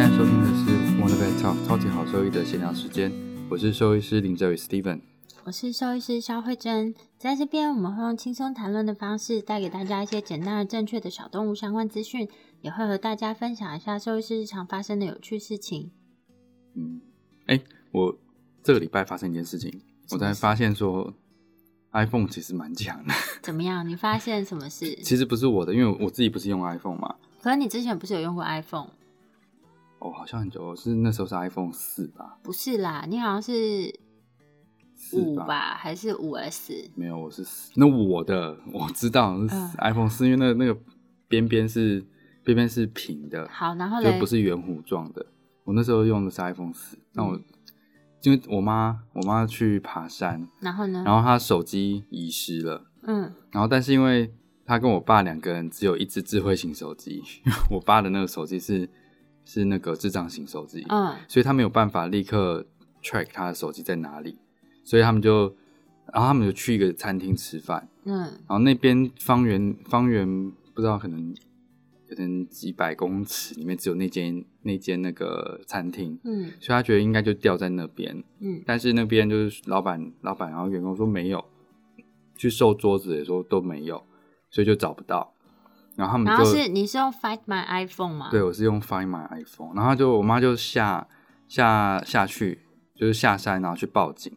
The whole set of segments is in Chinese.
在收听的是 Wonder Vet Talk 超级好兽医的闲聊时间，我是兽医师林哲宇 Steven。我是兽医师肖慧珍，在这边我们会用轻松谈论的方式，带给大家一些简单而正确的小动物相关资讯，也会和大家分享一下兽医师日常发生的有趣事情。嗯，哎、我这个礼拜发生一件事情，我才发现说 iPhone 其实蛮强的。怎么样？你发现什么事？其实不是我的，因为我自己不是用 iPhone 嘛。可是你之前不是有用过 iPhone？哦，好像很久，是那时候是 iPhone 四吧？不是啦，你好像是？五吧，还是五 S？没有，我是四那我的我知道是嗯 iPhone 四、因为那个那个边边是边边是平的，好，然后就嘞，不是圆弧状的。我那时候用的是 iPhone 四，那我、嗯因为我妈我妈去爬山，然后呢？然后她手机遗失了，嗯，然后但是因为她跟我爸两个人只有一只智慧型手机，我爸的那个手机是是那个智障型手机，嗯，所以他没有办法立刻 track 他的手机在哪里，所以他们就，然后他们就去一个餐厅吃饭，嗯，然后那边方圆方圆不知道可能可能几百公尺里面只有那间那间那个餐厅，嗯，所以他觉得应该就掉在那边，嗯，但是那边就是老板老板然后员工说没有，去收桌子也说都没有，所以就找不到，然后他们然就后是你是用 Find My iPhone 吗？对，我是用 Find My iPhone，然后就我妈就下下下去，就是下山，然后去报警，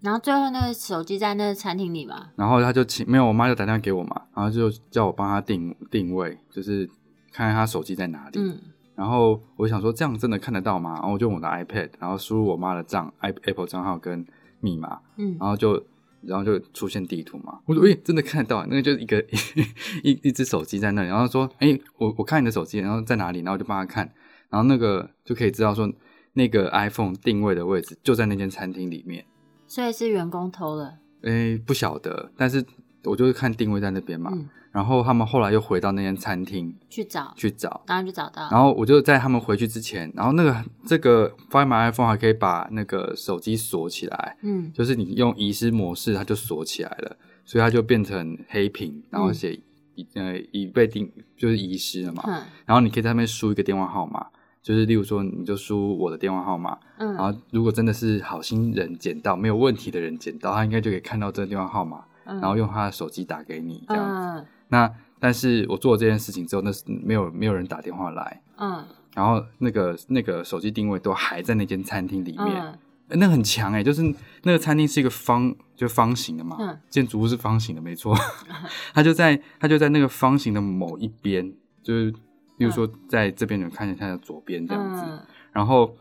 然后最后那个手机在那个餐厅里嘛？然后她就请没有，我妈就打电话给我嘛，然后就叫我帮她定定位，就是看看她手机在哪里。嗯，然后我想说这样真的看得到吗？然后我就用我的 iPad，然后输入我妈的账 i Apple 账号跟密码，嗯然后就然后就出现地图嘛。我说诶、真的看得到，那个就是一个 一一只手机在那里，然后说诶、我我看你的手机，然后在哪里？然后我就帮他看，然后那个就可以知道说那个 iPhone 定位的位置就在那间餐厅里面。所以是员工偷了。诶、不晓得，但是我就是看定位在那边嘛。嗯，然后他们后来又回到那间餐厅去找，去找，然后就找到。然后我就在他们回去之前，然后那个这个 Find My iPhone 还可以把那个手机锁起来，嗯就是你用遗失模式，它就锁起来了，所以它就变成黑屏，然后写已、呃已被定就是遗失了嘛。嗯然后你可以在那边输一个电话号码，就是例如说你就输我的电话号码，嗯，然后如果真的是好心人捡到没有问题的人捡到，他应该就可以看到这个电话号码，嗯然后用他的手机打给你这样子。嗯那但是我做了这件事情之后，那是没有没有人打电话来。嗯然后那个那个手机定位都还在那间餐厅里面，嗯欸那很强哎、就是那个餐厅是一个方就方形的嘛，嗯建筑物是方形的，没错。它就在它就在那个方形的某一边，就是比如说在这边你们看一下它的左边这样子。嗯然后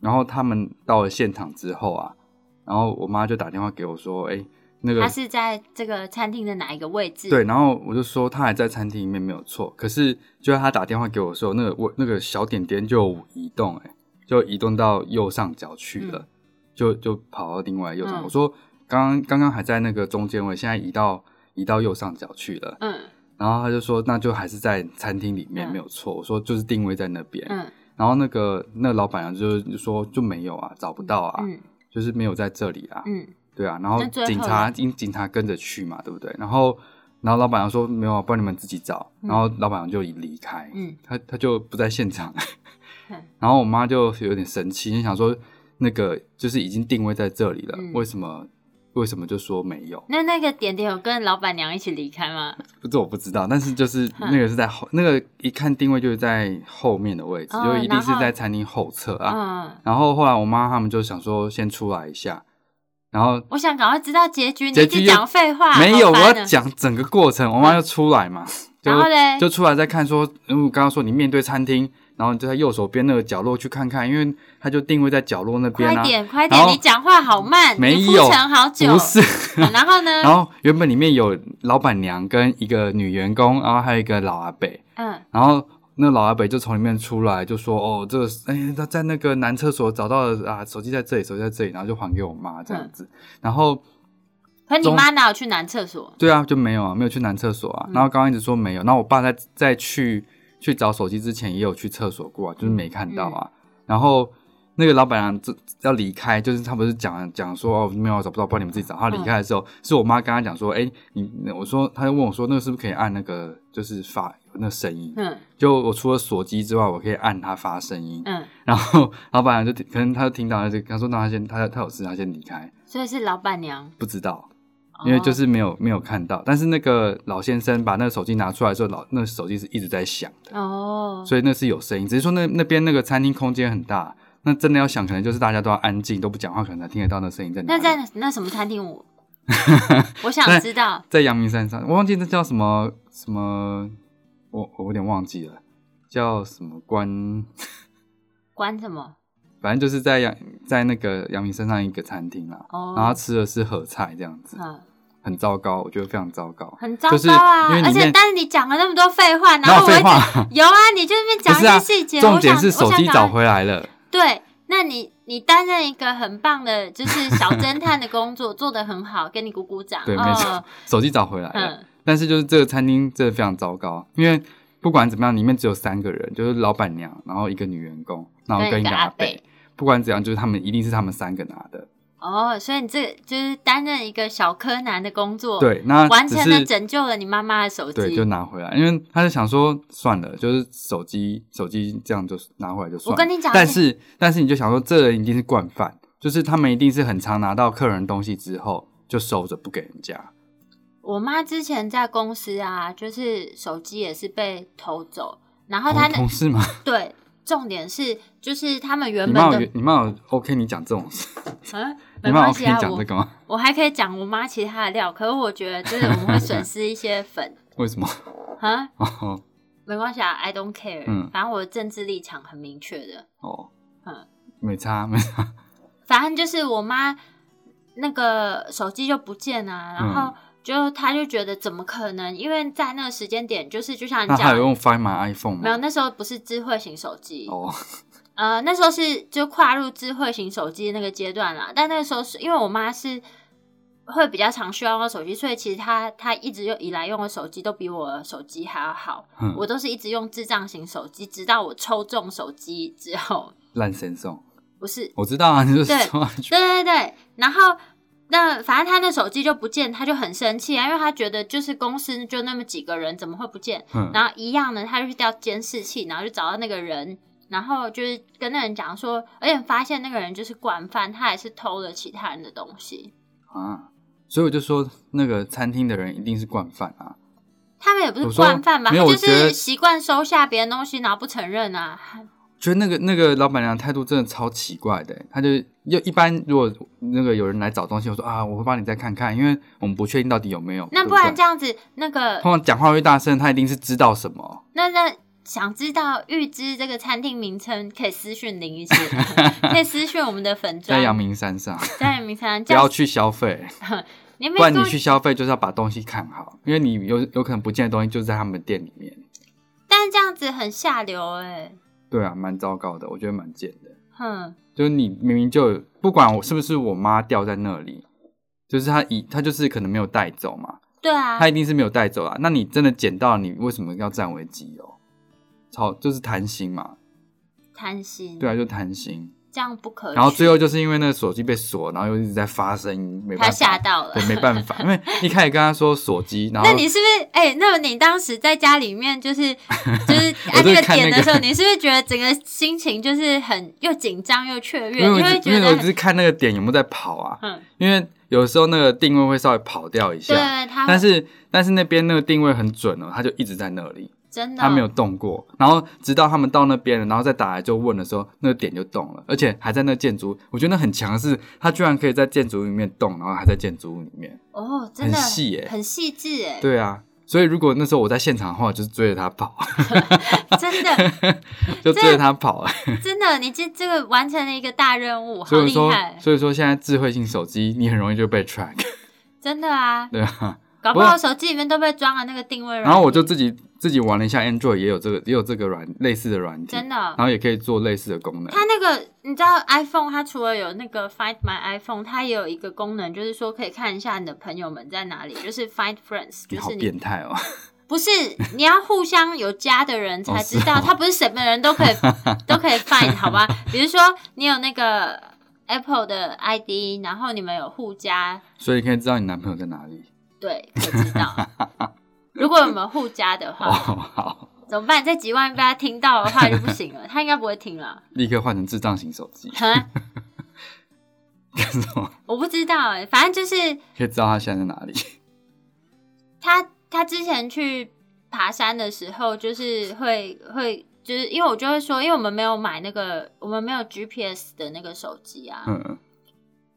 然后他们到了现场之后啊，然后我妈就打电话给我说，哎、那个他是在这个餐厅的哪一个位置？对，，然后我就说他还在餐厅里面没有错，可是就在他打电话给我的时候，那个我那个小点点就移动、欸，就移动到右上角去了，就就跑到另外右上。嗯我说刚刚刚刚还在那个中间位，现在移到移到右上角去了。嗯然后他就说那就还是在餐厅里面、嗯没有错。我说就是定位在那边。嗯然后那个那个老板娘就就说就没有啊，找不到啊，嗯就是没有在这里啊。嗯对啊，然后警察呢因警察跟着去嘛，对不对？然后然后老板娘说没有啊，不然你们自己找。然后老板娘就离开，嗯他他就不在现场。嗯然后我妈就有点生气，就想说那个就是已经定位在这里了，嗯为什么为什么就说没有？那那个点点有跟老板娘一起离开吗？这我不知道，但是就是嗯 那个是在后，那个一看定位就是在后面的位置，哦就一定是在餐厅后侧啊。嗯，然后后来我妈他们就想说先出来一下，然后我想赶快知道结局，你结局又一直讲废话，没有，我要。讲整个过程，我妈就出来嘛，就然后嘞，就出来再看说，因为我刚刚说你面对餐厅，然后你就在右手边那个角落去看看，因为它就定位在角落那边啊。快点快点，你讲话好慢，没有好久。不是，嗯然后呢？然后原本里面有老板娘跟一个女员工，然后还有一个老阿伯，嗯然后那老阿伯就从里面出来，就说：“哦，这个哎，他在那个男厕所找到了啊，手机在这里，手机在这里，然后就还给我妈这样子。然后可你中妈哪有去男厕所？对啊，就没有啊，没有去男厕所啊。然后刚刚一直说没有，然后我爸在在去去找手机之前也有去厕所过啊，就是没看到啊。然后那个老板娘这要离开，就是他不是讲讲说哦没有找不到，帮你们自己找。他离开的时候，是我妈跟他讲说，哎、你我说他就问我说，那个是不是可以按那个就是发那声音。嗯就我除了锁机之外，我可以按它发声音。嗯，然后老板娘就可能他就听到了，就他说那他先他他有事，他先离开，所以是老板娘，不知道，因为就哦是没有没有看到。但是那个老先生把那个手机拿出来的时候，老那个手机是一直在响的，哦，所以那是有声音。只是说那那边那个餐厅空间很大，那真的要想，可能就是大家都要安静，都不讲话，可能才听得到那声音在哪。那在那什么餐厅？我 我想知道。在阳明山上，我忘记那叫什么什么，我我有点忘记了，叫什么关，关什么？反正就是在阳在那个阳明山上一个餐厅啦。哦，然后吃的是合菜这样子，嗯，很糟糕，我觉得非常糟糕。很糟糕啊！而且但是你讲了那么多废话，然后我一哪有废话。直有啊，你就那边讲一些细节，重点是手机找回来了，对，那你你担任一个很棒的，就是小 侦探的工作，做得很好，给你鼓鼓掌。对，哦没错，手机找回来了。嗯但是就是这个餐厅真的非常糟糕，因为不管怎么样，里面只有三个人，就是老板娘，然后一个女员工，然后跟一个阿。不管怎样，就是他们一定是他们三个拿的。哦，所以你这就是担任一个小柯南的工作，，对，那完成了拯救了你妈妈的手对，机就。拿回来，因为他就想说算了，就是手机手机这样就拿回来就算了。我跟你讲但是但是你就想说，这人一定是惯犯，就是他们一定是很常拿到客人东西之后就收着不给人家。我妈之前在公司啊，就是手机也是被偷走，然后哦她那、同事吗？对，重点是就是他们原本的妈有你妈有 OK 你讲这种事，嗯，没关系啊，讲这个吗？我还可以讲我妈其他的料，可是我觉得就是我们会损失一些粉 为什么？啊，哦没关系啊，I don't care，、嗯反正我的政治立场很明确的，哦，嗯，没差没差。反正就是我妈那个手机就不见啊，然嗯后就她就觉得怎么可能？因为在那个时间点，就是就像你讲的，那还有用 Find My iPhone 吗？没有那时候不是智慧型手机，哦，呃，那时候是就跨入智慧型手机的那个阶段啦。但那个时候是因为我妈是会比较常需要用到手机，所以其实她她一直用以来用的手机都比我的手机还要好。嗯我都是一直用智障型手机，直到我抽中手机之后，烂神送，不是我知道啊，你就对说对对对，然后那反正他那手机就不见，他就很生气啊，因为他觉得就是公司就那么几个人，怎么会不见？嗯然后一样呢，他就去调监视器，然后就找到那个人，然后就是跟那人讲说，而且发现那个人就是惯犯，他也是偷了其他人的东西。啊，所以我就说那个餐厅的人一定是惯犯啊。他们也不是惯犯吧，没他就是习惯收下别人东西，然后不承认啊。觉得那个那个老板娘态度真的超奇怪的，他就又一般如果那个有人来找东西，我说啊，我会帮你再看看，因为我们不确定到底有没有。那不然这样子，那个通常讲话越大声，他一定是知道什么。那那想知道预知这个餐厅名称，可以私讯林医师，可以私讯我们的粉砖，在阳明山上，在阳明山，不要去消费，不然你去消费就是要把东西看好，因为你有有可能不见的东西就在他们店里面。但是这样子很下流哎、对啊，蛮糟糕的，我觉得蛮贱的。哼，就是你明明就不管我是不是我妈掉在那里，就是她一她就是可能没有带走嘛，对啊她，一定是没有带走啊。那你真的捡到，你为什么要占为己有？超就是贪心嘛，贪心，对啊，就贪心。这样不可取。然后最后就是因为那个手机被锁，然后又一直在发声音，没办他法，吓到了。对，没办法，因为一开始跟他说锁机，然后那你是不是哎、那么你当时在家里面就是 就是按那个点的时候，你是不是觉得整个心情就是很又紧张又雀跃？因为你我只因为我只是看那个点有没有在跑啊，嗯，因为有时候那个定位会稍微跑掉一下，对，他但是但是那边那个定位很准哦，他就一直在那里，真的他没有动过。然后直到他们到那边了，然后再打来就问的时候，那个点就动了，而且还在那建筑。我觉得那很强的是，他居然可以在建筑物里面动，然后还在建筑物里面。哦，真的很细耶很细致哎，对啊，所以如果那时候我在现场的话，我就是追着他跑，真的 就追着他跑。真的，你这这个完成了一个大任务，好 所以说厉害，，所以说现在智慧性手机你很容易就被 track，真的啊，对啊。搞不好手机里面都被装了那个定位软，然后我就自己自己玩了一下 Android，也有这个也有这个软类似的软件，真的然后也可以做类似的功能。它那个你知道 iPhone 它除了有那个 Find My iPhone，它也有一个功能，就是说可以看一下你的朋友们在哪里，就是 Find Friends，就是你变态哦！不是你要互相有加的人才知道，哦哦它不是什么人都可以 都可以 find 好吧？比如说你有那个 Apple 的 ID，然后你们有互加，所以可以知道你男朋友在哪里。对，我知道。如果我们互加的哦，话，好，怎么办？这几万被他听到的话就不行了，他应该不会听了。立刻换成智障型手机，哈，干什么？我不知道哎、反正就是可以知道他现在在哪里。他他之前去爬山的时候，就是会会就是因为我就会说，因为我们没有买那个，我们没有 GPS 的那个手机啊，嗯，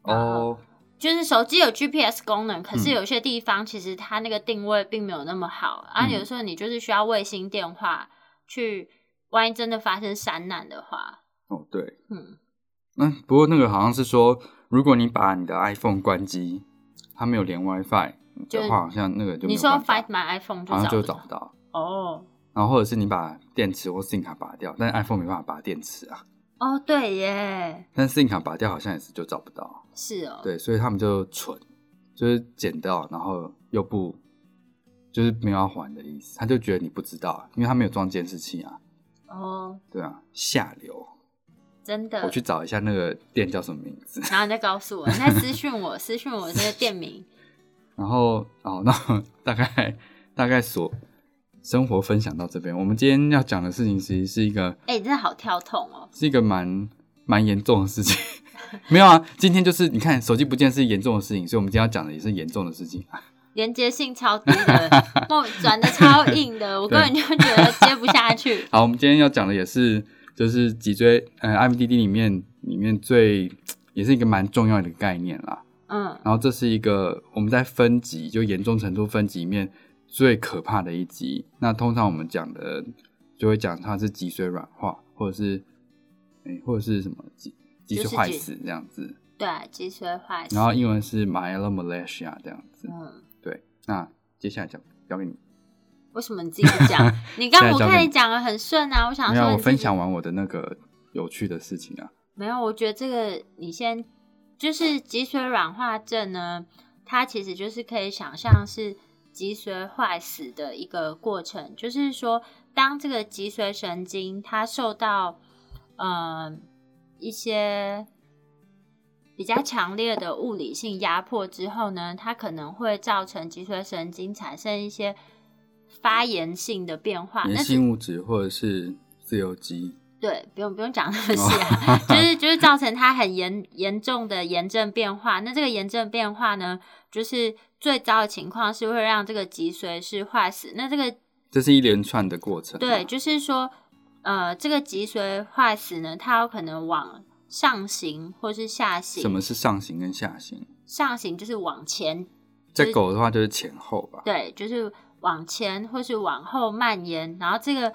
然后哦，就是手机有 GPS 功能，可是嗯。有些地方其实它那个定位并没有那么好，啊，嗯。有时候你就是需要卫星电话去，万一真的发生山难的话，哦，对，嗯，嗯，不过那个好像是说，如果你把你的 iPhone 关机，它没有连 WiFi 就的话，好像那个就没你说 Find My iPhone 就好像就找找不到。哦。然后或者是你把电池或 SIM 卡拔掉，但是 iPhone 没办法拔电池啊，哦，对耶，但是 SIM 卡拔掉好像也是就找不到。是哦，对，所以他们就蠢，就是捡到，然后又不就是没有要还的意思，他就觉得你不知道啊，因为他没有装监视器啊。哦，对啊，下流。真的我，去找一下那个店叫什么名字。然后你再告诉我，你再私讯我，私讯我这个店名，然后哦，那大概大概所生活分享到这边。我们今天要讲的事情，其实是一个哎、你真的好跳痛哦，是一个蛮蛮严重的事情。没有啊，今天就是你看手机不见是严重的事情，所以我们今天要讲的也是严重的事情。连接性超低的，梦转的超硬的，我根本就觉得接不下去。好，我们今天要讲的也是就是脊椎呃 IMDD 里面里面最也是一个蛮重要的概念啦。嗯，然后这是一个我们在分级就严重程度分级里面最可怕的一集。那通常我们讲的就会讲它是脊髓软化，或者是诶、或者是什么脊脊髓坏死这样子。对，脊髓坏死。然后英文是 myelomalacia 这样子。嗯，对，那接下来讲交给你。为什么你自己不讲？你刚我看 你讲的很顺啊，我想说，我分享完我的那个有趣的事情啊。没有，我觉得这个你先就是脊髓软化症呢，它其实就是可以想象是脊髓坏死的一个过程，就是说，当这个脊髓神经它受到呃一些比较强烈的物理性压迫之后呢，它可能会造成脊髓神经产生一些发炎性的变化，炎性物质或者是自由基，对，不用不用讲那么细啊，就是就是造成它很严严重的炎症变化。那这个炎症变化呢，就是最糟的情况是会让这个脊髓是坏死。那这个这是一连串的过程啊。对，就是说，呃，这个脊髓坏死呢，它有可能往上行或是下行。什么是上行跟下行？上行就是往前，在就是狗的话就是前后吧。对，就是往前或是往后蔓延，然后这个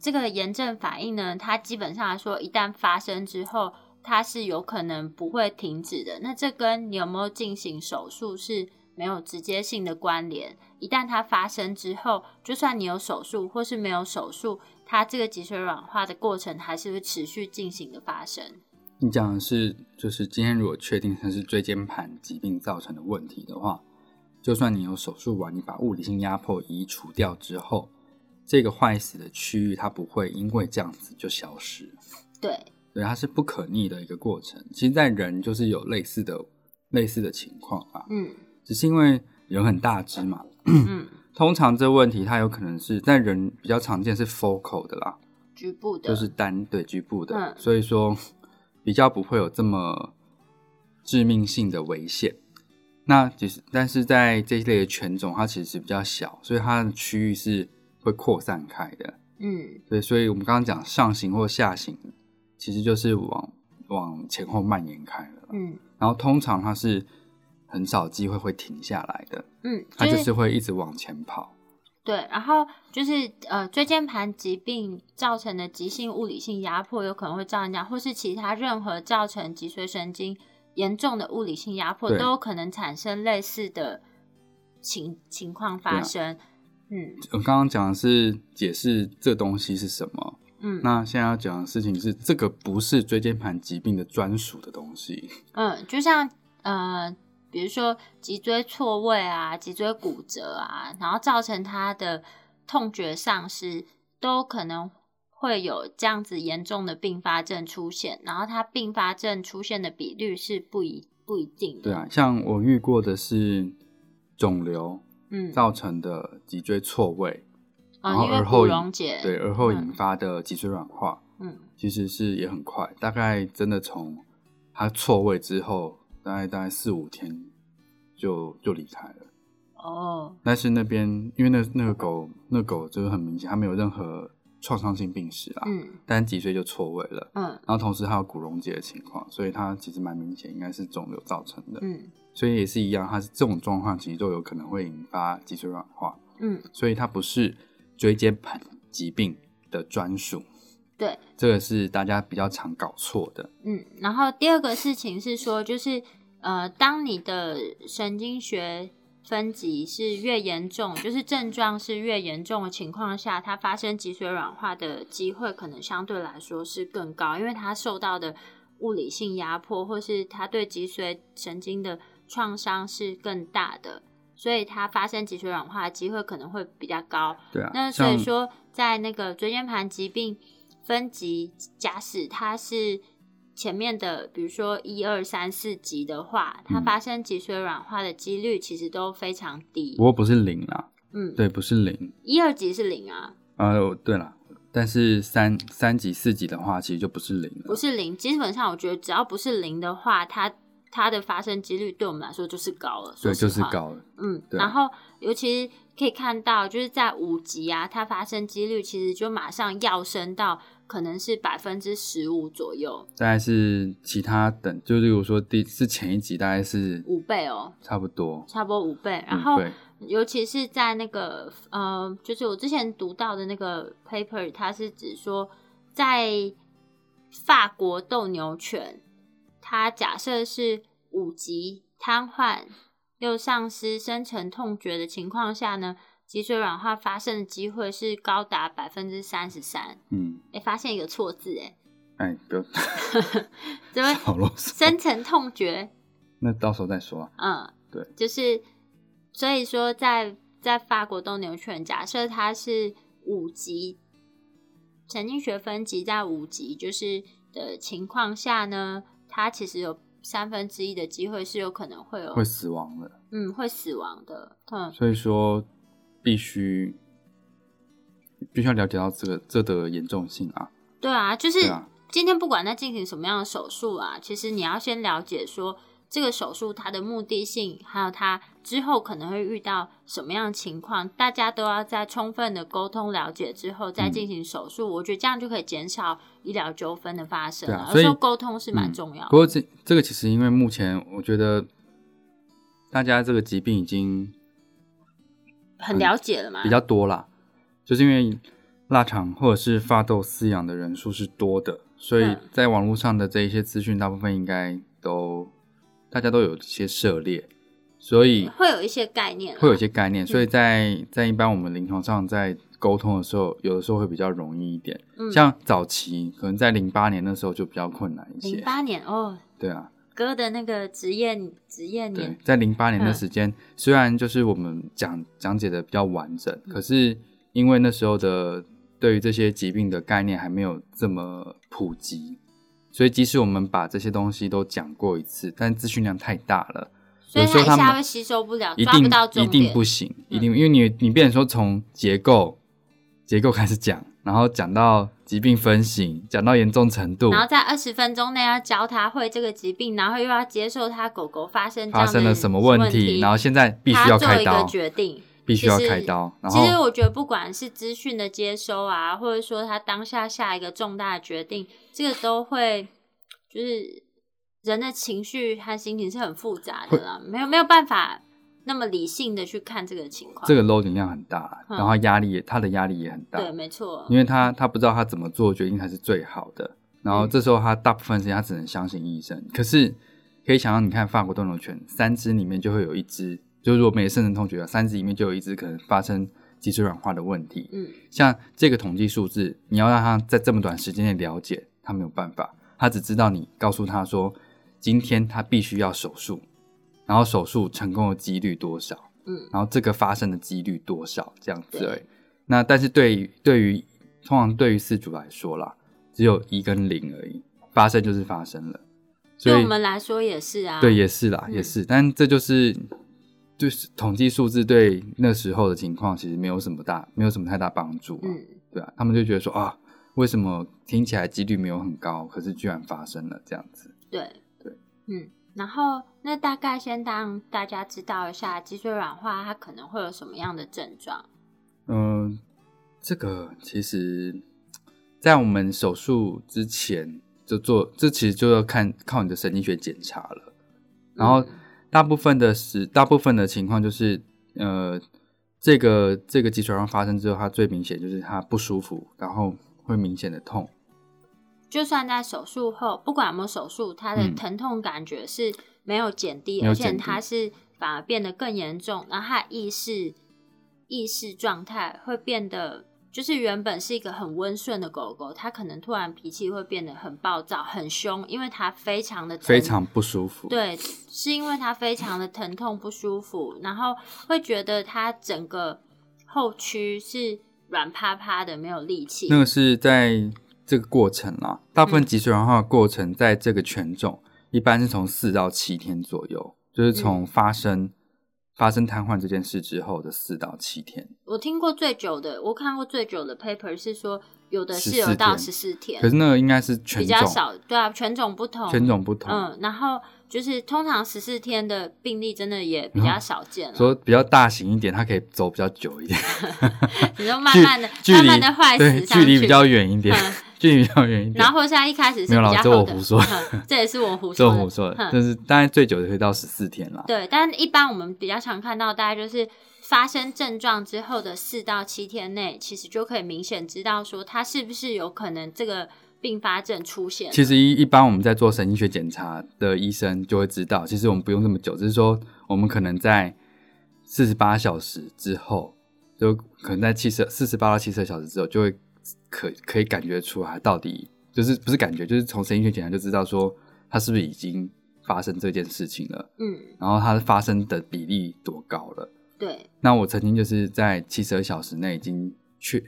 这个炎症反应呢，它基本上来说，一旦发生之后，它是有可能不会停止的。那这跟你有没有进行手术是没有直接性的关联。一旦它发生之后，就算你有手术或是没有手术，它这个脊髓软化的过程还是会持续进行的发生。你讲的是，就是今天如果确定它是椎间盘疾病造成的问题的话，就算你有手术完，你把物理性压迫移除掉之后，这个坏死的区域它不会因为这样子就消失，对，对，它是不可逆的一个过程。其实，在人就是有类似的类似的情况啊，嗯只是因为人很大只嘛，嗯，通常这问题它有可能是在人比较常见是 focal 的啦，局部的，就是单对局部的，嗯。所以说 比较不会有这么致命性的危险。那其实，但是在这一类的犬种，它其实比较小，所以它的区域是会扩散开的。嗯。对，所以我们刚刚讲上行或下行，其实就是往往前后蔓延开了。嗯。然后通常它是很少机会会停下来的，嗯，它就是会一直往前跑。对，然后就是呃，椎间盘疾病造成的急性物理性压迫，有可能会造成这样，或是其他任何造成脊髓神经严重的物理性压迫，都有可能产生类似的情情况发生。嗯我刚刚讲的是解释这东西是什么，嗯那现在要讲的事情是，这个不是椎间盘疾病的专属的东西。嗯，就像呃，比如说脊椎错位啊、脊椎骨折啊，然后造成他的痛觉丧失，都可能会有这样子严重的并发症出现。然后他并发症出现的比率是不一不一定的。对啊，像我遇过的是肿瘤嗯，造成的脊椎错位，哦，然后而后溶解，对而后嗯引发的脊椎软化，嗯其实是也很快，大概真的从它错位之后，大概大概四五天就就离开了。哦，但是那边因为那那个狗，那狗就是很明显，它没有任何创伤性病史啦，嗯。但脊髓就错位了，嗯。然后同时还有骨溶解的情况，所以它其实蛮明显，应该是肿瘤造成的。嗯。所以也是一样，它是这种状况其实都有可能会引发脊髓软化，嗯，所以它不是椎间盘疾病的专属，对，这个是大家比较常搞错的。嗯，然后第二个事情是说，就是呃，当你的神经学分级是越严重，就是症状是越严重的情况下，它发生脊髓软化的机会可能相对来说是更高，因为它受到的物理性压迫，或是它对脊髓神经的创伤是更大的，所以它发生脊髓软化的机会可能会比较高。对啊，那所以说，在那个椎间盘疾病分级，假使它是前面的，比如说一二三四级的话，它嗯发生脊髓软化的几率其实都非常低不。过不是零啦，嗯，对，不是零。一二级是零啊，呃，对了，但是三三级、四级的话，其实就不是零了。不是零。基本上，我觉得只要不是零的话，它它的发生几率对我们来说就是高了。对。就是高了。嗯，对然后尤其是可以看到，就是在五级啊，它发生几率其实就马上要升到可能是百分之十五左右，大概是其他等，就例如说第是前一级大概是五倍哦，差不多，差不多五倍。然嗯后，尤其是在那个呃，就是我之前读到的那个 paper，它是指说在法国斗牛犬，它假设是五级瘫痪又丧失深层痛觉的情况下呢，脊髓软化发生的机会是高达百分之三十三。嗯，哎，发现一个错字，哎，哎，不要 怎么好啰嗦，深层痛觉？那到时候再说啊。嗯，对，就是所以说在，在法国斗牛犬，假设它是五级神经学分级在五级，就是的情况下呢，它其实有三分之一的机会是有可能会有会死亡的，嗯会死亡的。嗯，所以说必须必须要了解到这个这的严重性啊。对啊，就是啊今天不管在进行什么样的手术啊，其实你要先了解说这个手术它的目的性，还有它之后可能会遇到什么样的情况，大家都要在充分的沟通了解之后再进行手术。我觉得这样就可以减少医疗纠纷的发生。对啊所以沟通是蛮嗯重要的。不过这这个其实因为目前我觉得大家这个疾病已经很了解了嘛？比较多啦，就是因为腊肠或者是发豆饲养的人数是多的，所以嗯在网络上的这一些资讯，大部分应该都大家都有一些涉猎，所以会有一些概念，会有一些概念，所以在在一般我们临床上在沟通的时候，有的时候会比较容易一点。嗯。像早期可能在零八年那时候就比较困难一些，零八年哦，对啊，哥的那个职业职业对年，，在零八年的嗯。时间，虽然就是我们讲讲解的比较完整，嗯可是因为那时候的对于这些疾病的概念还没有这么普及，所以即使我们把这些东西都讲过一次，但资讯量太大了，所以有时候他们一下会吸收不了，抓不到重一定。不行，嗯一定，因为你你变成说从结构结构开始讲，然后讲到疾病分型，讲到严重程度然，后在二十分钟内要教他会这个疾病，然后又要接受他狗狗发生这样发生了什么问问题，然后现在必须他做一个要开刀，决定，必须要开刀，然其实我觉得，不管是资讯的接收啊，或者说他当下下一个重大的决定，这个都会就是人的情绪和心情是很复杂的啦，没有没有办法那么理性的去看这个情况。这个 loading 量很大，嗯然后压力也他的压力也很大，对，没错，因为他他不知道他怎么做决定才是最好的，然后嗯这时候他大部分时间他只能相信医生。可是可以想象，你看法国斗牛犬，三只里面就会有一只，就是如果没有肾疼痛觉，三只里面就有一只可能发生脊髓软化的问题。嗯，像这个统计数字，你要让他在这么短时间内了解，他没有办法，他只知道你告诉他说，今天他必须要手术，然后手术成功的几率多少，嗯，然后这个发生的几率多少这样子对而已。那但是对于对于通常对于四主来说啦，只有一跟零而已，发生就是发生了，所以对我们来说也是啊，对也是啦，嗯。也是，但这就是就是统计数字对那时候的情况其实没有什么大，没有什么太大帮助、啊。嗯，对啊，他们就觉得说啊，为什么听起来几率没有很高，可是居然发生了这样子？对对，嗯，然后那大概先让大家知道一下脊髓软化它可能会有什么样的症状。嗯、这个其实，在我们手术之前就做，这其实就要看靠你的神经学检查了。然后嗯大部分的时，大部分的情况就是，呃，这个这个脊髓上发生之后，它最明显就是它不舒服，然后会明显的痛。就算在手术后，不管有没有手术，它的嗯疼痛感觉是没有减低，而且它是反而变得更严重，然后它的意识意识状态会变得，就是原本是一个很温顺的狗狗，它可能突然脾气会变得很暴躁、很凶，因为它非常的疼非常不舒服。对，是因为它非常的疼痛不舒服，然后会觉得它整个后躯是软趴趴的，没有力气。那个是在这个过程啦，大部分嗯脊髓软化的过程，在这个犬种一般是从四到七天左右，就是从嗯发生、发生瘫痪这件事之后的四到七天。我听过最久的，我看过最久的 paper 是说，有的是有到十四天，可是那个应该是犬种，比较少。对啊，犬种不同，犬种不同。嗯，然后就是通常十四天的病例真的也比较少见了。说比较大型一点，它可以走比较久一点，你就慢慢的、慢慢的坏对死，距离比较远一点，嗯距离比较远一点。然后或者是它一开始是没有啦比我胡说 嗯这也是我胡 这说这，我胡说的，嗯但是大概最久的可以到十四天啦。对，但一般我们比较常看到，大概就是发生症状之后的四到七天内，其实就可以明显知道说它是不是有可能这个并发症出现。其实一一般我们在做神经学检查的医生就会知道，其实我们不用这么久，只是说我们可能在四十八小时之后，就可能在七十四十八到七十二小时之后，就会可可以感觉出来到底就是不是感觉，就是从神经学检查就知道说他是不是已经发生这件事情了，嗯，然后它发生的比例多高了。对，那我曾经就是在七十二小时内已经确，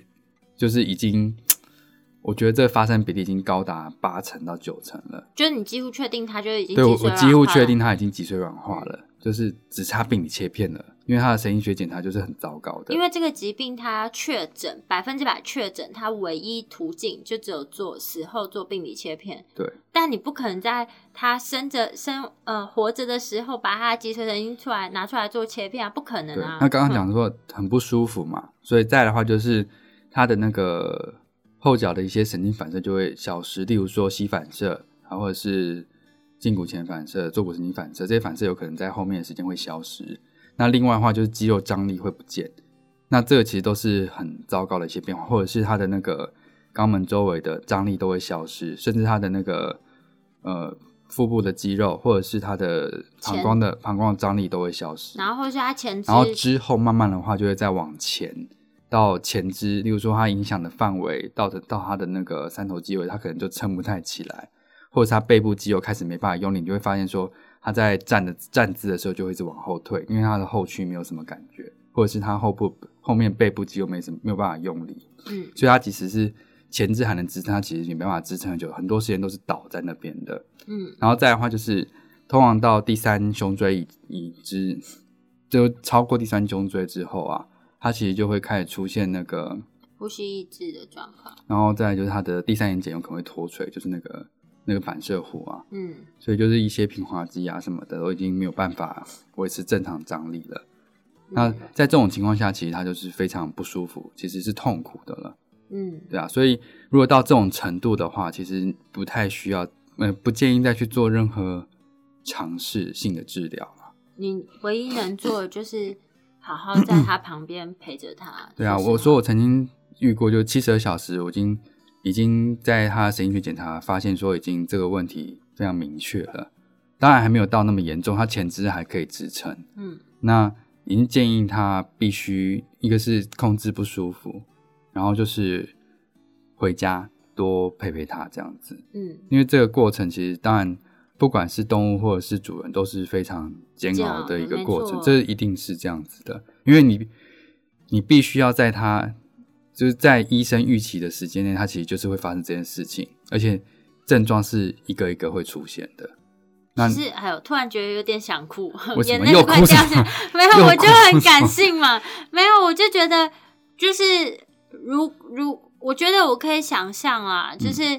就是已经，我觉得这个发生比例已经高达八成到九成了。就是你几乎确定它就已经对我，几乎确定它已经脊髓软化了，就是只差病理切片了，因为他的神经学检查就是很糟糕的。因为这个疾病它确诊百分之百确诊，它唯一途径就只有做死后做病理切片。对，但你不可能在他生着生呃活着的时候把它脊髓神经出来拿出来做切片啊，不可能，啊。那刚刚嗯讲说很不舒服嘛，所以再的话就是他的那个后脚的一些神经反射就会消失，例如说膝反射，啊或者是胫骨前反射、坐骨神经反射，这些反射有可能在后面的时间会消失。那另外的话就是肌肉张力会不见，那这个其实都是很糟糕的一些变化，或者是它的那个肛门周围的张力都会消失，甚至它的那个呃腹部的肌肉，或者是它的膀胱的膀胱的张力都会消失。然后或是它前肢然后之后慢慢的话就会再往前到前肢，例如说它影响的范围到的到它的那个三头肌位，它可能就撑不太起来，或者是他背部肌肉开始没办法用力，你就会发现说他在站的站姿的时候就会一直往后退，因为他的后躯没有什么感觉，或者是他后部后面背部肌肉没什么没有办法用力，嗯所以他即使是前肢还能支撑，他其实也没办法支撑很久，很多时间都是倒在那边的。嗯然后再的话就是通往到第三胸椎已已知，就超过第三胸椎之后啊，他其实就会开始出现那个，呼吸抑制的状况。然后再来就是他的第三眼睑有可能会脱垂，就是那个那个反射弧啊，嗯所以就是一些平滑肌啊什么的都已经没有办法维持正常张力了。那嗯在这种情况下，其实它就是非常不舒服，其实是痛苦的了。嗯对啊，所以如果到这种程度的话，其实不太需要，呃，不建议再去做任何尝试性的治疗啊。你唯一能做的就是好好在 他旁边陪着他。对啊，我说我曾经遇过，就七十二小时，我已经已经在他的神经学检查发现说，已经这个问题非常明确了。当然还没有到那么严重，他前肢还可以支撑。嗯那已经建议他必须一个是控制不舒服，然后就是回家多陪陪他这样子。嗯因为这个过程其实当然不管是动物或者是主人都是非常煎熬的一个过程，这一定是这样子的，因为你你必须要在它就是在医生预期的时间内，它其实就是会发生这件事情，而且症状是一个一个会出现的，那其实还有突然觉得有点想哭眼泪都快掉下来。没有，我就很感性嘛。没有，我就觉得就是如如，我觉得我可以想象啊，嗯就是、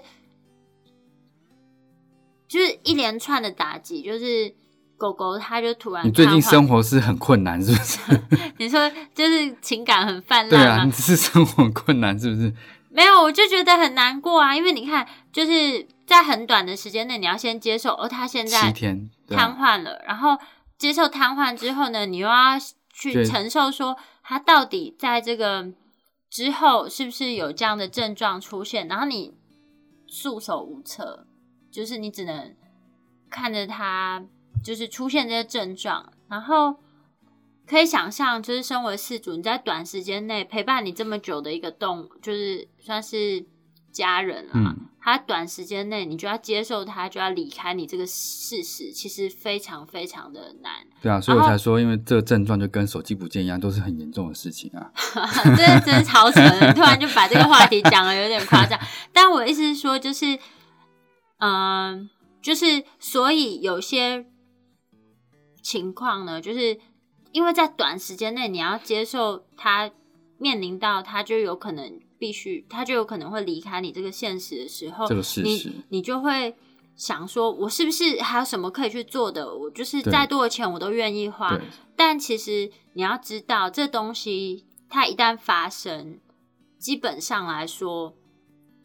就是一连串的打击，就是狗狗它就突然你最近生活是很困难，是不是？你说就是情感很泛滥对啊，你？只是生活很困难，是不是？没有，我就觉得很难过啊，因为你看，就是在很短的时间内，你要先接受，哦他现七在天，瘫啊，痪了，然后接受瘫痪之后呢，你又要去承受说他到底在这个之后是不是有这样的症状出现，然后你束手无策，就是你只能看着他就是出现这些症状，然后可以想象，就是身为饲主，你在短时间内陪伴你这么久的一个动物，就是算是家人了嘛。嗯他短时间内你就要接受他，就要离开你这个事实，其实非常非常的难。对啊，所以我才说，因为这个症状就跟手机不见一样，都是很严重的事情啊。这真是超扯的！你突然就把这个话题讲的有点夸张。但我意思是说，就是，嗯、就是所以有些情况呢，就是因为在短时间内你要接受他面临到他就有可能必须，他就有可能会离开你这个现实的时候，这个事实你你就会想说，我是不是还有什么可以去做的？我就是再多的钱我都愿意花。但其实你要知道，这东西它一旦发生，基本上来说，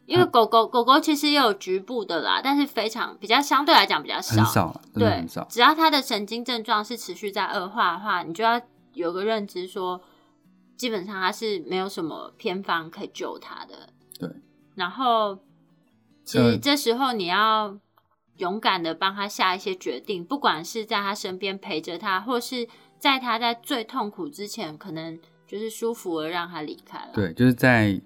因为嗯狗狗、狗狗其实也有局部的啦，但是非常比较相对来讲比较少。很少，对很少，。只要它的神经症状是持续在恶化的话，你就要有个认知说，基本上它是没有什么偏方可以救它的。对，然后其呃实这时候你要勇敢的帮他下一些决定，不管是在他身边陪着他，或是在他在最痛苦之前，可能就是舒服的让他离开了。对，就是在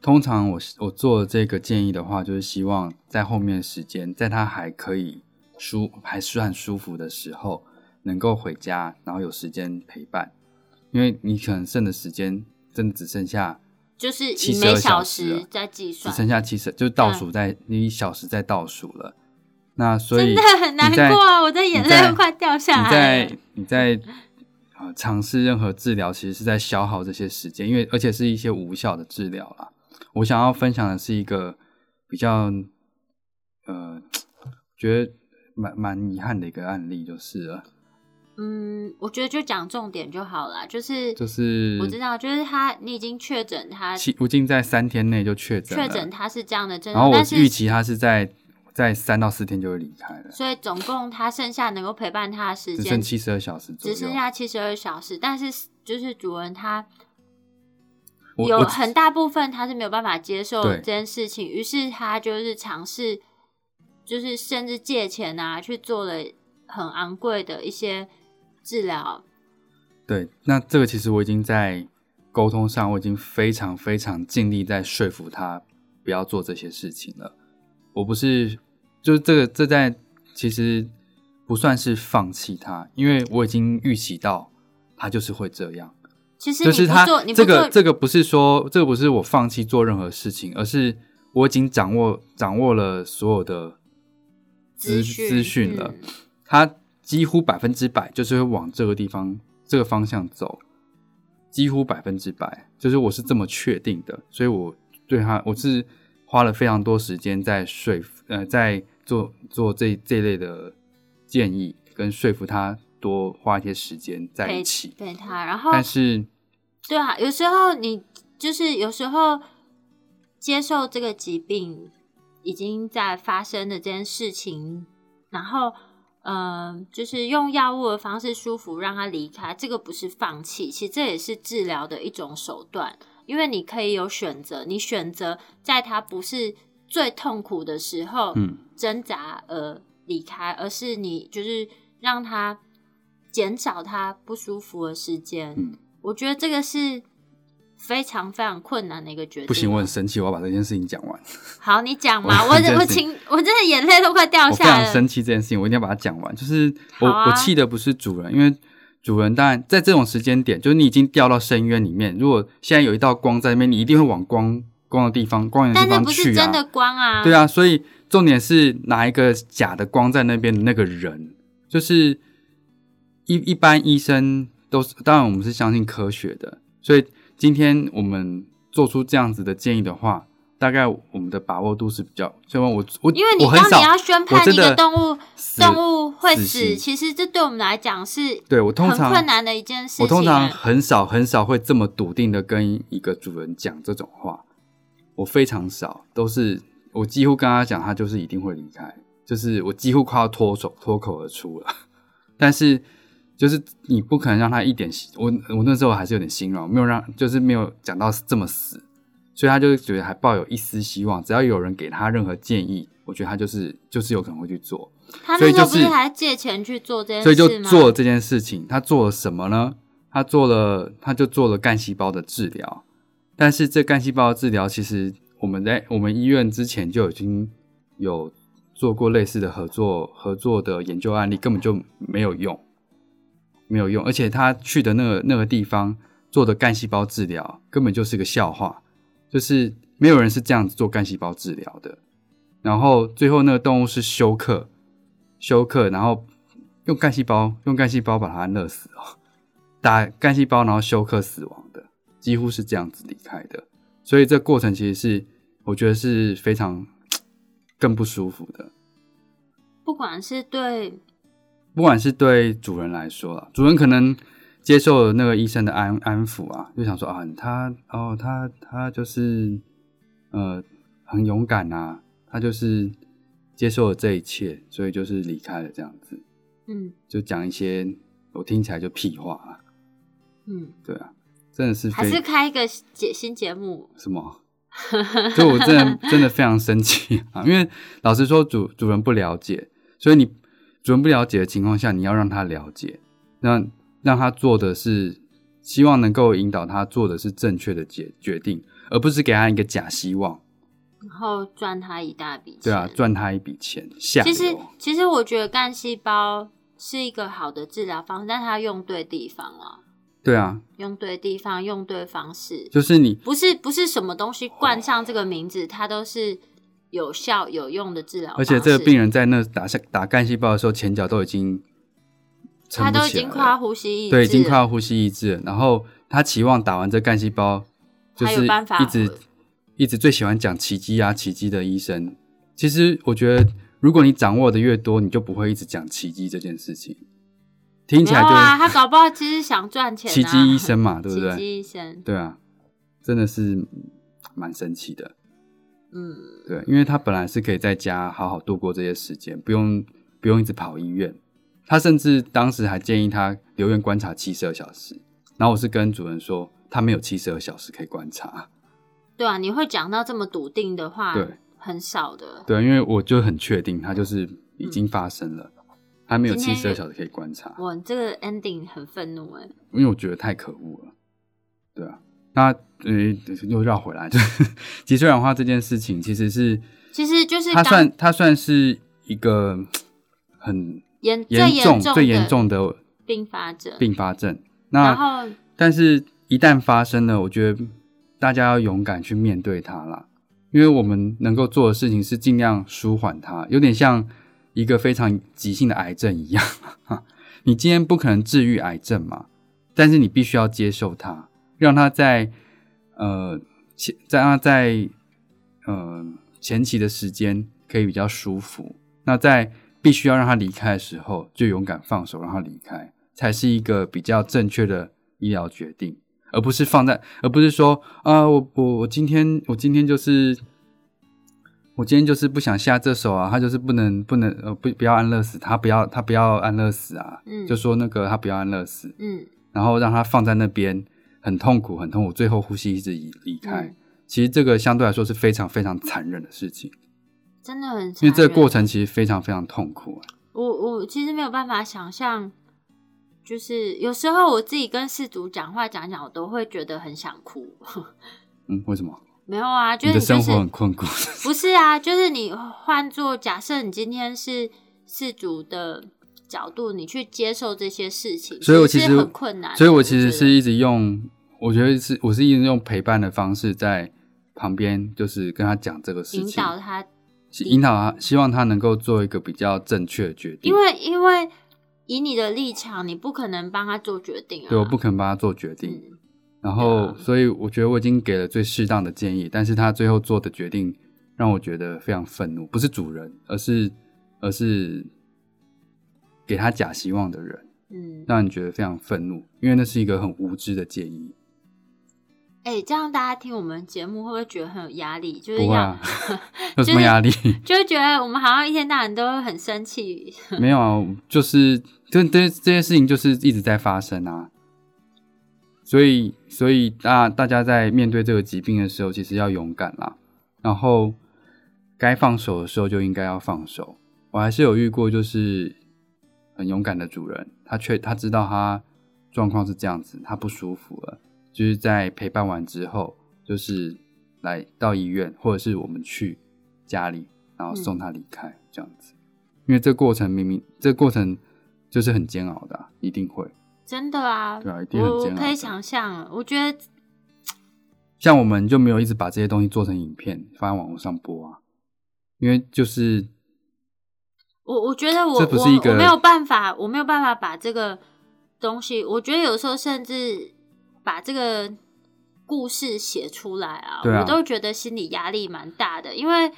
通常我我做这个建议的话，就是希望在后面的时间，在他还可以舒还算舒服的时候，能够回家，然后有时间陪伴，因为你可能剩的时间真的只剩下就是以72每小时在计算，只剩下七十，就是倒数在你一小时在倒数了。那所以真的很难过啊！我的眼泪都快掉下来你在。你在呃尝试任何治疗，其实是在消耗这些时间，因为而且是一些无效的治疗啦。我想要分享的是一个比较呃，觉得蛮蛮遗憾的一个案例，就是了，嗯，我觉得就讲重点就好了，就是就是我知道，就是他你已经确诊他其我已经在三天内就确诊，确诊他是这样的症然后，但是我预期他是在在三到四天就会离开了，所以总共他剩下能够陪伴他的时间只剩七十二小时只。剩下七十二小时，但是就是主人他有很大部分他是没有办法接受这件事情，于是他就是尝试，就是甚至借钱啊去做了很昂贵的一些治疗。对，那这个其实我已经在沟通上，我已经非常非常尽力在说服他不要做这些事情了。我不是，就是这个这在其实不算是放弃他，因为我已经预期到他就是会这样。其实就是他这个，这个不是说这个不是我放弃做任何事情，而是我已经掌握掌握了所有的资资讯资讯了。嗯他几乎百分之百就是会往这个地方这个方向走，几乎百分之百，就是我是这么确定的，所以我对他我是花了非常多时间在说服呃在做做这这类的建议，跟说服他多花一些时间在一起，陪他，然后但是对啊，有时候你就是有时候接受这个疾病已经在发生的这件事情，然后嗯、呃就是用药物的方式舒服让他离开，这个不是放弃，其实这也是治疗的一种手段，因为你可以有选择，你选择在他不是最痛苦的时候，嗯，挣扎而离开，而是你就是让他减少他不舒服的时间。嗯我觉得这个是非常非常困难的一个决定。不行，我很生气，我要把这件事情讲完。好，你讲嘛，我我情我真的眼泪都快掉下来了。常生气这件事情，我一定要把它讲完。就是我、啊我气的不是主人，因为主人当然在这种时间点，就是你已经掉到深渊里面，如果现在有一道光在那边，你一定会往光光的地方、光源地方去啊。不是真的光啊。对啊，所以重点是拿一个假的光在那边的那个人，就是一一般医生都是，当然我们是相信科学的，所以今天我们做出这样子的建议的话，大概我们的把握度是比较，所以我我因为你当你要宣判一个动物动物会死其实这对我们来讲是对我通很常困难的一件事情。我通常哎很少很少会这么笃定的跟一个主人讲这种话，我非常少，都是我几乎跟他讲，他就是一定会离开，就是我几乎快要脱手脱口而出了，但是就是你不可能让他一点希，我我那时候还是有点心软，没有让就是没有讲到这么死，所以他就觉得还抱有一丝希望，只要有人给他任何建议，我觉得他就是就是有可能会去做。他那时候不是还借钱去做这件事所以就？做了这件事情。他做了什么呢？他做了，他就做了干细胞的治疗。但是这干细胞的治疗，其实我们在我们医院之前就已经有做过类似的合作合作的研究案例，根本就没有用，没有用。而且他去的那个那个地方做的干细胞治疗，根本就是个笑话，就是没有人是这样子做干细胞治疗的。然后最后那个动物是休克，休克，然后用干细胞用干细胞把它安乐死哦，打干细胞然后休克死亡的，几乎是这样子离开的。所以这过程其实是我觉得是非常 更不舒服的，不管是对不管是对主人来说啊，主人可能接受了那个医生的安安抚啊，就想说啊，他哦他他就是呃很勇敢啊，他就是接受了这一切，所以就是离开了这样子。嗯就讲一些我听起来就屁话啊，嗯，对啊，真的是还是开一个节新节目，什么？就我真的真的非常生气啊！因为老实说主，主人不了解，所以你主人不了解的情况下，你要让他了解，那让他做的是希望能够引导他做的是正确的决决定，而不是给他一个假希望，然后赚他一大笔钱。对啊，赚他一笔钱下其实。其实我觉得干细胞是一个好的治疗方式，但他用对地方了，对啊，用对地方，用对方式，就是你不是不是什么东西冠上这个名字，它都是有效有用的治疗。而且这个病人在那打下打干细胞的时候，前脚都已经他都已经快要呼吸抑制，对，已经快要呼吸抑制了。然后他期望打完这干细胞，就是一直一直最喜欢讲奇迹啊奇迹的医生。其实我觉得，如果你掌握的越多，你就不会一直讲奇迹这件事情。听起来就啊，他搞不好其实想赚钱、啊。奇迹医生嘛，对不对 奇对？迹医生，对啊，真的是蛮神奇的。嗯，对，因为他本来是可以在家好好度过这些时间，不用不用一直跑医院。他甚至当时还建议他留院观察七十二小时。然后我是跟主人说，他没有七十二小时可以观察。对啊，你会讲到这么笃定的话，对，很少的。对，因为我就很确定，他就是已经发生了，他没有七十二小时可以观察。我这个 ending 很愤怒哎，因为我觉得太可恶了。对啊，那呃又绕回来，就是脊髓软化这件事情，其实是其实就是它算它算是一个很严最严重、最严重的并发症，并发症。然那后但是，一旦发生了，我觉得大家要勇敢去面对它啦。因为我们能够做的事情是尽量舒缓它，有点像一个非常急性的癌症一样。你今天不可能治愈癌症嘛，但是你必须要接受它，让他在呃前在让它在呃前期的时间可以比较舒服。那在必须要让他离开的时候，就勇敢放手让他离开，才是一个比较正确的医疗决定。而不是放在，而不是说啊，我我我今天我今天就是我今天就是不想下这手啊，他就是不能不能呃不不要安乐死，他不要他不要安乐死啊，嗯就说那个他不要安乐死，嗯，然后让他放在那边很痛苦很痛苦，最后呼吸一直离离开。嗯其实这个相对来说是非常非常残忍的事情，真的很残忍，因为这个过程其实非常非常痛苦、啊。我我其实没有办法想象，就是有时候我自己跟事主讲话讲讲，我都会觉得很想哭。嗯，为什么？没有啊，就是就是活很困苦。不是啊，就是你换做假设你今天是事主的角度，你去接受这些事情，所以我其实很困难。所以我其实是一直用，我觉得是我是一直用陪伴的方式在旁边，就是跟他讲这个事情引，导他，引导他，希望他能够做一个比较正确的决定。因为因为以你的立场，你不可能帮他做决定啊。对，我不可能帮他做决定。嗯然后，啊所以我觉得我已经给了最适当的建议，但是他最后做的决定让我觉得非常愤怒，不是主人，而是而是给他假希望的人，嗯，让你觉得非常愤怒，因为那是一个很无知的建议。哎、这样大家听我们节目会不会觉得很有压力？就是要、不会啊，有什么压力？就会觉得我们好像一天到晚都会很生气。没有啊，就是这这这些事情就是一直在发生啊。所以，所以大大家在面对这个疾病的时候，其实要勇敢啦。然后，该放手的时候就应该要放手。我还是有遇过，就是很勇敢的主人，他却他知道他状况是这样子，他不舒服了，就是在陪伴完之后，就是来到医院，或者是我们去家里，然后送他离开、这样子。因为这过程明明这过程就是很煎熬的啊、一定会。真的啊，对啊一定很煎熬我可以想象，我觉得像我们就没有一直把这些东西做成影片放在网络上播啊，因为就是我我觉得我我我没有办法，我没有办法把这个东西，我觉得有时候甚至把这个故事写出来啊，啊我都觉得心理压力蛮大的，因为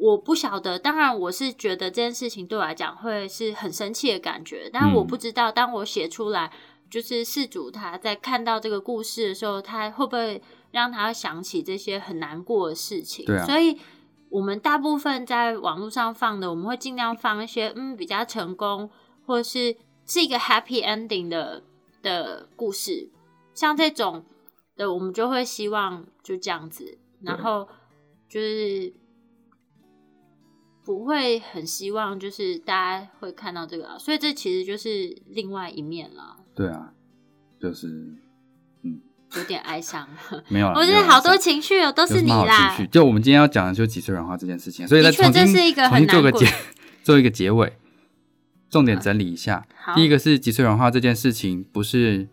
我不晓得，当然我是觉得这件事情对我来讲会是很生气的感觉，但嗯我不知道当我写出来，就是事主他在看到这个故事的时候，他会不会让他想起这些很难过的事情？对啊所以我们大部分在网络上放的，我们会尽量放一些嗯比较成功，或者是是一个 happy ending 的的故事，像这种的，我们就会希望就这样子，然后就是不会很希望就是大家会看到这个啊，所以这其实就是另外一面了，对啊，就是有点哀伤。没有啦。我没觉得好多情绪哦，都是你啦情绪。。就我们今天要讲的就是脊髓软化这件事情，所以再的确重新这是一个重新做个结 做一个结尾，重点整理一下。好，第一个是脊髓软化这件事情，不是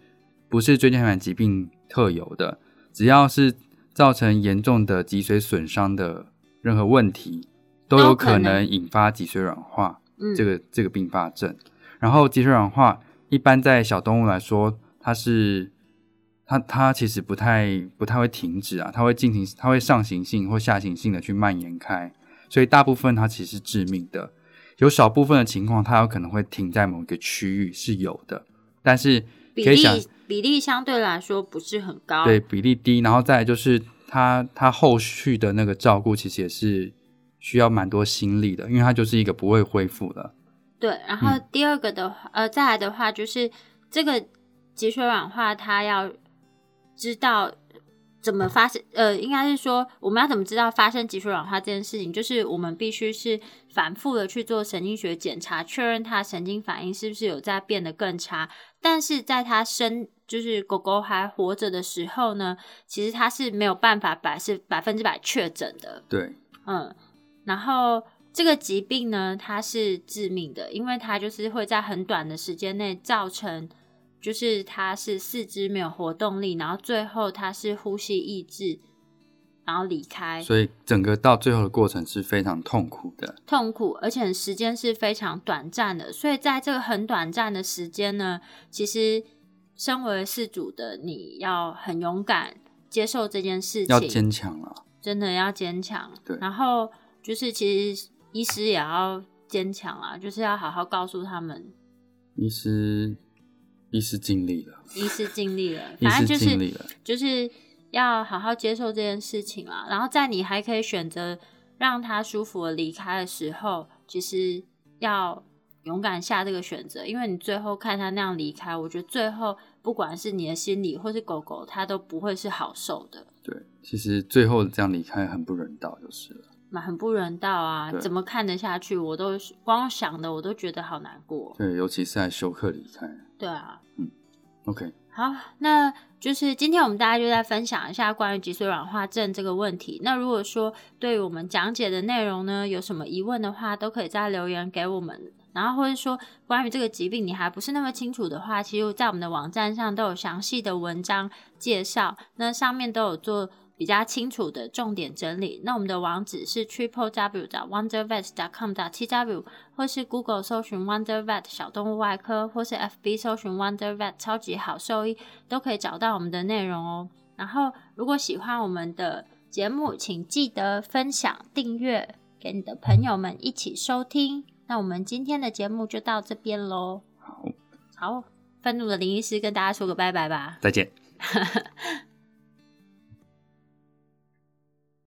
不是椎间盘疾病特有的，只要是造成严重的脊髓损伤的任何问题，都有可能引发脊髓软化嗯这个这个并发症。然后脊髓软化一般在小动物来说，它是它它其实不太不太会停止啊，它会进行它会上行性或下行性的去蔓延开，所以大部分它其实是致命的。有少部分的情况，它有可能会停在某一个区域是有的，但是比可以想例比例相对来说不是很高。对比例低，然后再来就是它它后续的那个照顾其实也是需要蛮多心力的，因为它就是一个不会恢复的。对，然后嗯第二个的话，呃，再来的话就是这个脊髓软化，它要知道怎么发生，呃，应该是说我们要怎么知道发生脊髓软化这件事情，就是我们必须是反复的去做神经学检查，确认它神经反应是不是有在变得更差。但是在它生就是狗狗还活着的时候呢，其实它是没有办法百是百分之百确诊的。对，嗯，然后这个疾病呢，它是致命的，因为它就是会在很短的时间内造成，就是它是四肢没有活动力，然后最后它是呼吸抑制，然后离开，所以整个到最后的过程是非常痛苦的。痛苦，而且时间是非常短暂的。所以在这个很短暂的时间呢，其实身为事主的你要很勇敢接受这件事情，要坚强了，真的要坚强。对然后就是其实医师也要坚强啊，就是要好好告诉他们，医师医师尽力了，一是尽力了，反正就是。就是要好好接受这件事情啦。然后在你还可以选择让他舒服的离开的时候，其实要勇敢下这个选择，因为你最后看他那样离开，我觉得最后不管是你的心理或是狗狗，它都不会是好受的。对，其实最后这样离开很不人道，就是了。蛮很不人道啊！怎么看得下去？我都光想的我都觉得好难过。对，尤其是在休克离开。对啊，嗯 OK，好，那就是今天我们大家就在分享一下关于脊髓软化症这个问题。那如果说对于我们讲解的内容呢有什么疑问的话，都可以在留言给我们。然后或者说关于这个疾病你还不是那么清楚的话，其实在我们的网站上都有详细的文章介绍，那上面都有做比较清楚的重点整理。那我们的网址是 triple w 的 wondervet.com 的 t w，或是 Google 搜寻 Wondervet 小动物外科，或是 FB 搜寻 Wondervet 超级好兽医，都可以找到我们的内容哦。然后，如果喜欢我们的节目，请记得分享、订阅给你的朋友们一起收听。那我们今天的节目就到这边喽。好，好，愤怒的林医师跟大家说个拜拜吧。再见。